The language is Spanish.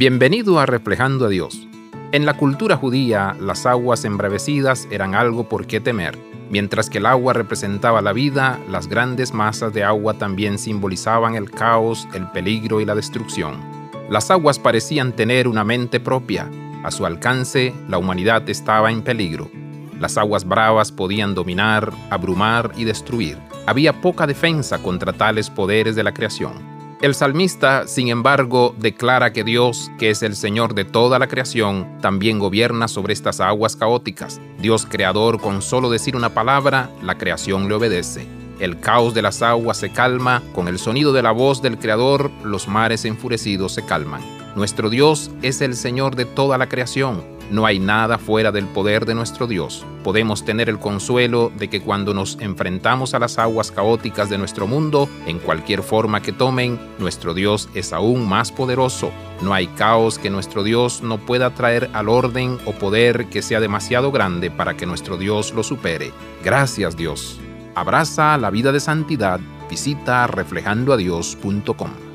Bienvenido a Reflejando a Dios. En la cultura judía, las aguas embravecidas eran algo por qué temer. Mientras que el agua representaba la vida, las grandes masas de agua también simbolizaban el caos, el peligro y la destrucción. Las aguas parecían tener una mente propia. A su alcance, la humanidad estaba en peligro. Las aguas bravas podían dominar, abrumar y destruir. Había poca defensa contra tales poderes de la creación. El salmista, sin embargo, declara que Dios, que es el Señor de toda la creación, también gobierna sobre estas aguas caóticas. Dios creador, con solo decir una palabra, la creación le obedece. El caos de las aguas se calma, con el sonido de la voz del Creador, los mares enfurecidos se calman. Nuestro Dios es el Señor de toda la creación, no hay nada fuera del poder de nuestro Dios. Podemos tener el consuelo de que cuando nos enfrentamos a las aguas caóticas de nuestro mundo, en cualquier forma que tomen, nuestro Dios es aún más poderoso. No hay caos que nuestro Dios no pueda traer al orden o poder que sea demasiado grande para que nuestro Dios lo supere. Gracias Dios. Abraza la vida de santidad. Visita reflejandoadios.com.